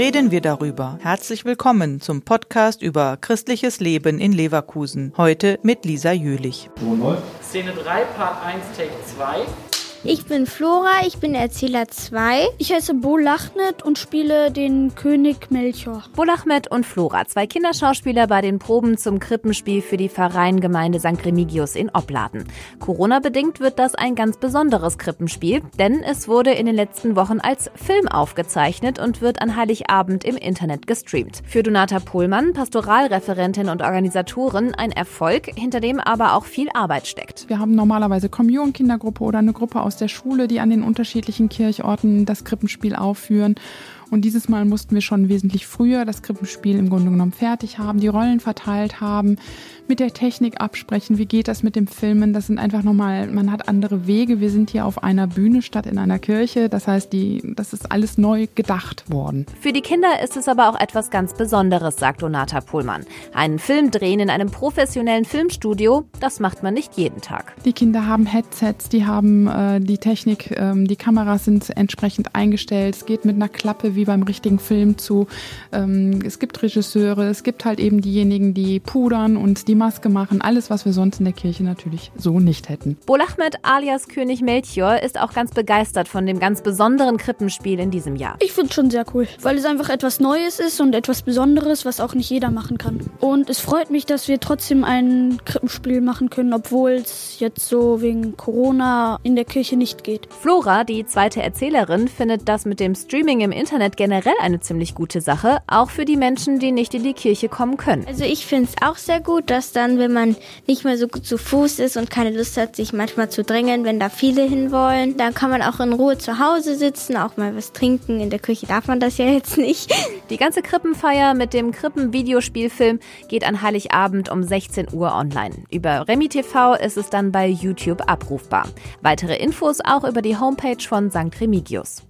reden wir darüber. Herzlich willkommen zum Podcast über christliches Leben in Leverkusen. Heute mit Lisa Jülich. Szene 3, Part 1, Take 2. Ich bin Flora, ich bin Erzähler 2. Ich heiße Bo Lachnet und spiele den König Melchior. Bo Lachmet und Flora, zwei Kinderschauspieler bei den Proben zum Krippenspiel für die Pfarreiengemeinde St. Remigius in Opladen. Corona-bedingt wird das ein ganz besonderes Krippenspiel, denn es wurde in den letzten Wochen als Film aufgezeichnet und wird an Heiligabend im Internet gestreamt. Für Donata Pohlmann, Pastoralreferentin und Organisatorin, ein Erfolg, hinter dem aber auch viel Arbeit steckt. Wir haben normalerweise Kommunion-Kindergruppe oder eine Gruppe aus aus der Schule, die an den unterschiedlichen Kirchorten das Krippenspiel aufführen. Und dieses Mal mussten wir schon wesentlich früher das Krippenspiel im Grunde genommen fertig haben, die Rollen verteilt haben, mit der Technik absprechen, wie geht das mit dem Filmen. Das sind einfach nochmal, man hat andere Wege. Wir sind hier auf einer Bühne statt in einer Kirche. Das heißt, die, das ist alles neu gedacht worden. Für die Kinder ist es aber auch etwas ganz Besonderes, sagt Donata Pohlmann. Einen Film drehen in einem professionellen Filmstudio, das macht man nicht jeden Tag. Die Kinder haben Headsets, die haben äh, die Technik, ähm, die Kameras sind entsprechend eingestellt. Es geht mit einer Klappe wie beim richtigen Film zu. Ähm, es gibt Regisseure, es gibt halt eben diejenigen, die pudern und die Maske machen, alles, was wir sonst in der Kirche natürlich so nicht hätten. Bolachmed alias König Melchior ist auch ganz begeistert von dem ganz besonderen Krippenspiel in diesem Jahr. Ich finde es schon sehr cool, weil es einfach etwas Neues ist und etwas Besonderes, was auch nicht jeder machen kann. Und es freut mich, dass wir trotzdem ein Krippenspiel machen können, obwohl es jetzt so wegen Corona in der Kirche nicht geht. Flora, die zweite Erzählerin, findet das mit dem Streaming im Internet generell eine ziemlich gute Sache, auch für die Menschen, die nicht in die Kirche kommen können. Also ich finde es auch sehr gut, dass dann, wenn man nicht mehr so gut zu Fuß ist und keine Lust hat, sich manchmal zu drängen, wenn da viele hinwollen. Dann kann man auch in Ruhe zu Hause sitzen, auch mal was trinken. In der Küche darf man das ja jetzt nicht. Die ganze Krippenfeier mit dem Krippen-Videospielfilm geht an Heiligabend um 16 Uhr online. Über Remi TV ist es dann bei YouTube abrufbar. Weitere Infos auch über die Homepage von St. Remigius.